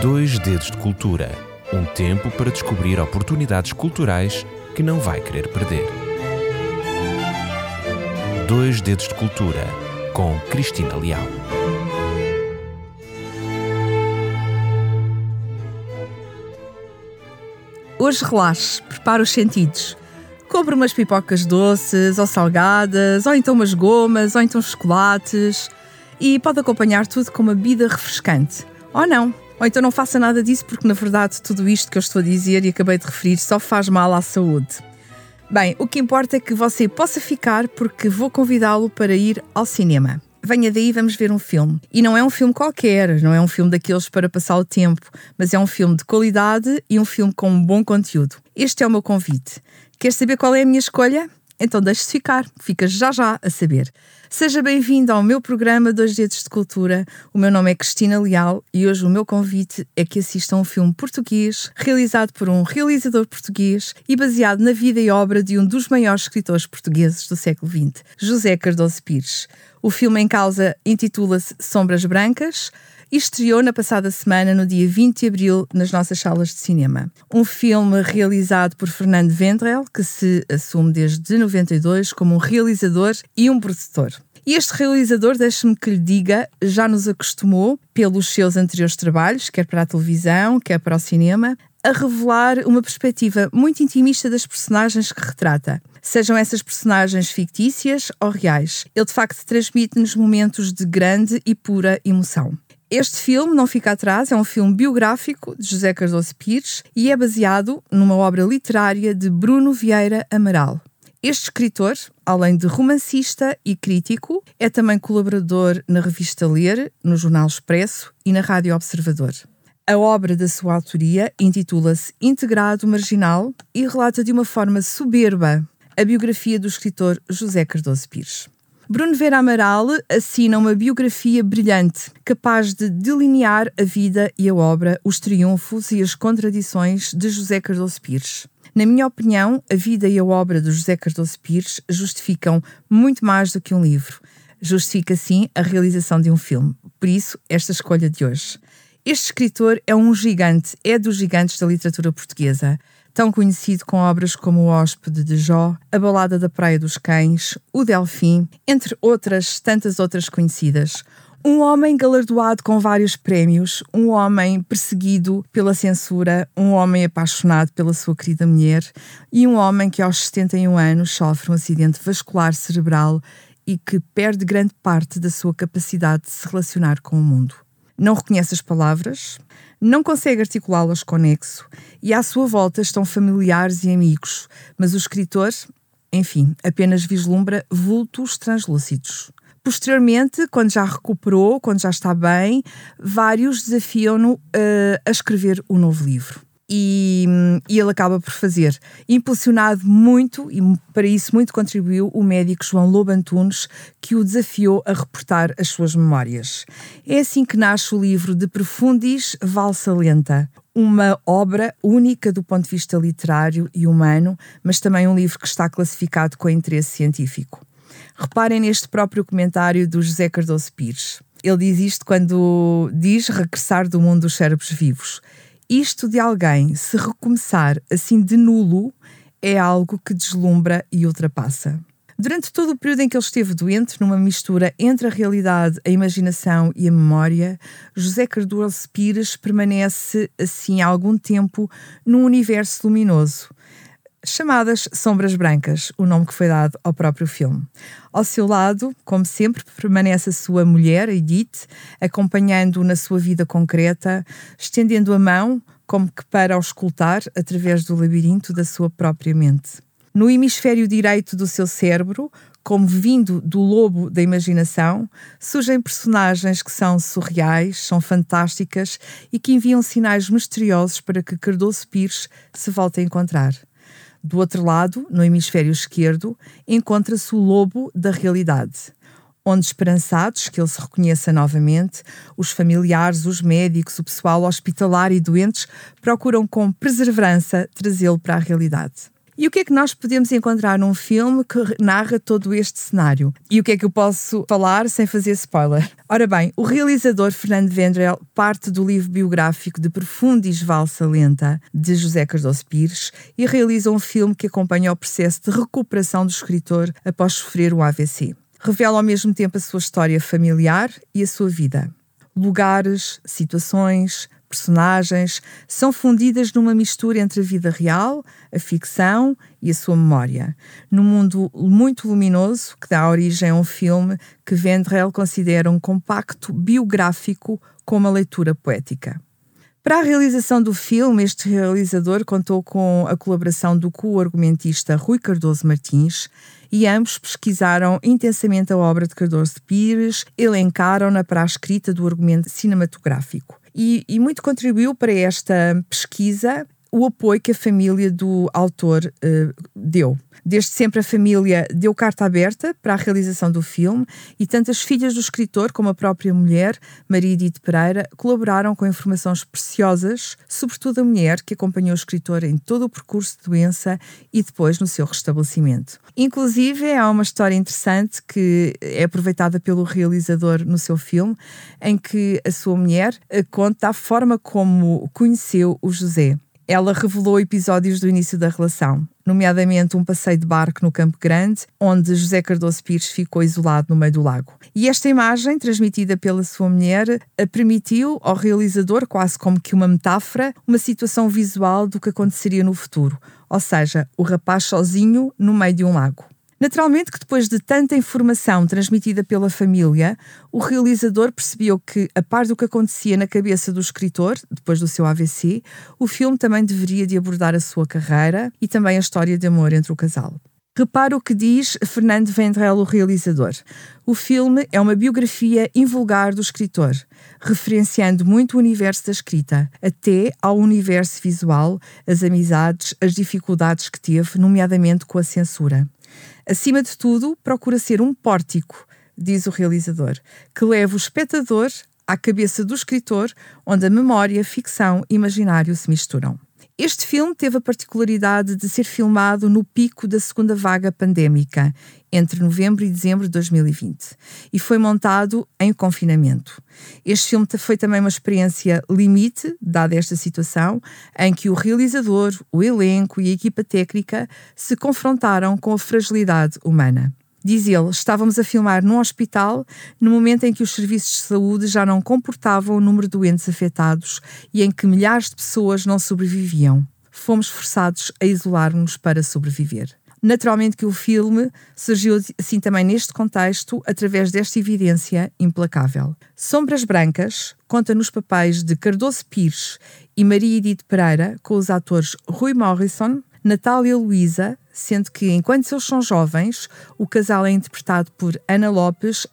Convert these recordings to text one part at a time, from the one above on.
Dois Dedos de Cultura um tempo para descobrir oportunidades culturais que não vai querer perder. Dois Dedos de Cultura com Cristina Leal. Hoje relaxe, prepara os sentidos. Compre umas pipocas doces ou salgadas, ou então umas gomas, ou então chocolates. E pode acompanhar tudo com uma bebida refrescante. Ou não, ou então não faça nada disso, porque na verdade tudo isto que eu estou a dizer e acabei de referir só faz mal à saúde. Bem, o que importa é que você possa ficar, porque vou convidá-lo para ir ao cinema. Venha daí, vamos ver um filme. E não é um filme qualquer, não é um filme daqueles para passar o tempo, mas é um filme de qualidade e um filme com um bom conteúdo. Este é o meu convite. Quer saber qual é a minha escolha? Então deixe-se ficar, fica já já a saber. Seja bem-vindo ao meu programa Dois Dedos de Cultura. O meu nome é Cristina Leal e hoje o meu convite é que assista a um filme português realizado por um realizador português e baseado na vida e obra de um dos maiores escritores portugueses do século XX, José Cardoso Pires. O filme em causa intitula-se Sombras Brancas e estreou na passada semana, no dia 20 de abril, nas nossas salas de cinema. Um filme realizado por Fernando Vendrell, que se assume desde 92 como um realizador e um produtor. E este realizador, deixe-me que lhe diga, já nos acostumou, pelos seus anteriores trabalhos, quer para a televisão, quer para o cinema, a revelar uma perspectiva muito intimista das personagens que retrata. Sejam essas personagens fictícias ou reais. Ele de facto transmite-nos momentos de grande e pura emoção. Este filme não fica atrás, é um filme biográfico de José Cardoso Pires e é baseado numa obra literária de Bruno Vieira Amaral. Este escritor, além de romancista e crítico, é também colaborador na revista Ler, no Jornal Expresso e na Rádio Observador. A obra da sua autoria intitula-se Integrado Marginal e relata de uma forma soberba a biografia do escritor José Cardoso Pires. Bruno Vera Amaral assina uma biografia brilhante, capaz de delinear a vida e a obra, os triunfos e as contradições de José Cardoso Pires. Na minha opinião, a vida e a obra de José Cardoso Pires justificam muito mais do que um livro. Justifica, sim, a realização de um filme. Por isso, esta escolha de hoje. Este escritor é um gigante, é dos gigantes da literatura portuguesa tão conhecido com obras como O Hóspede de Jó, A Balada da Praia dos Cães, O Delfim, entre outras tantas outras conhecidas. Um homem galardoado com vários prémios, um homem perseguido pela censura, um homem apaixonado pela sua querida mulher e um homem que aos 71 anos sofre um acidente vascular cerebral e que perde grande parte da sua capacidade de se relacionar com o mundo. Não reconhece as palavras, não consegue articulá-las com nexo e à sua volta estão familiares e amigos, mas o escritor, enfim, apenas vislumbra vultos translúcidos. Posteriormente, quando já recuperou, quando já está bem, vários desafiam-no uh, a escrever um novo livro e, e, ele acaba por fazer. Impulsionado muito, e para isso muito contribuiu o médico João Lobo Antunes, que o desafiou a reportar as suas memórias. É assim que nasce o livro De Profundis Valsa Lenta, uma obra única do ponto de vista literário e humano, mas também um livro que está classificado com interesse científico. Reparem neste próprio comentário do José Cardoso Pires. Ele diz isto quando diz regressar do mundo dos cérebros vivos isto de alguém se recomeçar assim de nulo é algo que deslumbra e ultrapassa. Durante todo o período em que ele esteve doente, numa mistura entre a realidade, a imaginação e a memória, José Cardoso Pires permanece assim há algum tempo num universo luminoso, chamadas Sombras Brancas, o nome que foi dado ao próprio filme. Ao seu lado, como sempre, permanece a sua mulher, Edith, acompanhando-o na sua vida concreta, estendendo a mão como que para o escutar através do labirinto da sua própria mente. No hemisfério direito do seu cérebro, como vindo do lobo da imaginação, surgem personagens que são surreais, são fantásticas e que enviam sinais misteriosos para que Cardoso Pires se volte a encontrar. Do outro lado, no hemisfério esquerdo, encontra-se o lobo da realidade, onde, esperançados que ele se reconheça novamente, os familiares, os médicos, o pessoal hospitalar e doentes procuram com perseverança trazê-lo para a realidade. E o que é que nós podemos encontrar num filme que narra todo este cenário? E o que é que eu posso falar sem fazer spoiler? Ora bem, o realizador Fernando Vendrell parte do livro biográfico de Profundis Valsa Lenta de José Cardoso Pires e realiza um filme que acompanha o processo de recuperação do escritor após sofrer o AVC. Revela ao mesmo tempo a sua história familiar e a sua vida. Lugares, situações, personagens são fundidas numa mistura entre a vida real, a ficção e a sua memória, num mundo muito luminoso que dá origem a um filme que Vendrell considera um compacto biográfico com uma leitura poética. Para a realização do filme, este realizador contou com a colaboração do co-argumentista Rui Cardoso Martins e ambos pesquisaram intensamente a obra de Cardoso de Pires, elencaram-na para a escrita do argumento cinematográfico. E, e muito contribuiu para esta pesquisa o apoio que a família do autor uh, deu. Desde sempre a família deu carta aberta para a realização do filme e tanto as filhas do escritor como a própria mulher, Maria Edith Pereira, colaboraram com informações preciosas, sobretudo a mulher que acompanhou o escritor em todo o percurso de doença e depois no seu restabelecimento. Inclusive, há uma história interessante que é aproveitada pelo realizador no seu filme, em que a sua mulher eh, conta a forma como conheceu o José. Ela revelou episódios do início da relação, nomeadamente um passeio de barco no Campo Grande, onde José Cardoso Pires ficou isolado no meio do lago. E esta imagem, transmitida pela sua mulher, permitiu ao realizador, quase como que uma metáfora, uma situação visual do que aconteceria no futuro, ou seja, o rapaz sozinho no meio de um lago. Naturalmente que depois de tanta informação transmitida pela família, o realizador percebeu que, a par do que acontecia na cabeça do escritor, depois do seu AVC, o filme também deveria de abordar a sua carreira e também a história de amor entre o casal. Repara o que diz Fernando Vendrell, o realizador. O filme é uma biografia invulgar do escritor, referenciando muito o universo da escrita, até ao universo visual, as amizades, as dificuldades que teve, nomeadamente com a censura. Acima de tudo, procura ser um pórtico, diz o realizador, que leva o espectador à cabeça do escritor, onde a memória, ficção e imaginário se misturam. Este filme teve a particularidade de ser filmado no pico da segunda vaga pandémica, entre novembro e dezembro de 2020, e foi montado em confinamento. Este filme foi também uma experiência limite, dada esta situação, em que o realizador, o elenco e a equipa técnica se confrontaram com a fragilidade humana. Diz ele: estávamos a filmar num hospital no momento em que os serviços de saúde já não comportavam o número de doentes afetados e em que milhares de pessoas não sobreviviam. Fomos forçados a isolar-nos para sobreviver. Naturalmente que o filme surgiu assim também neste contexto, através desta evidência implacável. Sombras Brancas conta nos papéis de Cardoso Pires e Maria Edith Pereira, com os atores Rui Morrison, Natália Luísa, sendo que, enquanto eles são jovens, o casal é interpretado por Ana Lopes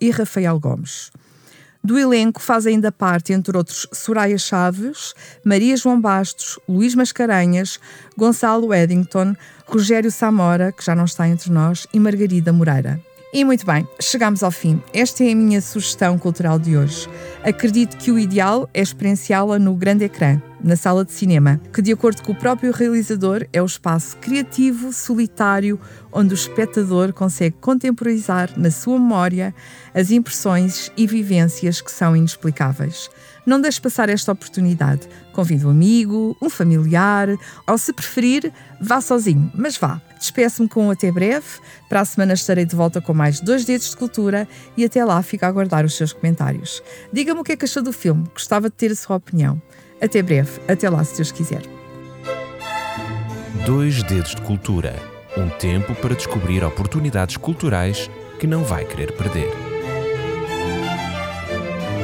e Rafael Gomes. Do elenco faz ainda parte, entre outros, Soraya Chaves, Maria João Bastos, Luís Mascarenhas, Gonçalo Eddington, Rogério Samora, que já não está entre nós, e Margarida Moreira. E muito bem, chegamos ao fim. Esta é a minha sugestão cultural de hoje. Acredito que o ideal é experienciá-la no grande ecrã, na sala de cinema, que, de acordo com o próprio realizador, é o espaço criativo, solitário, onde o espectador consegue contemporizar na sua memória as impressões e vivências que são inexplicáveis. Não deixe passar esta oportunidade. Convide um amigo, um familiar, ou se preferir, vá sozinho, mas vá. Despeço-me com um até breve. Para a semana estarei de volta com mais dois dedos de cultura e até lá fico a aguardar os seus comentários. Diga-me o que é que achou do filme, gostava de ter a sua opinião. Até breve, até lá se Deus quiser. Dois dedos de cultura. Um tempo para descobrir oportunidades culturais que não vai querer perder.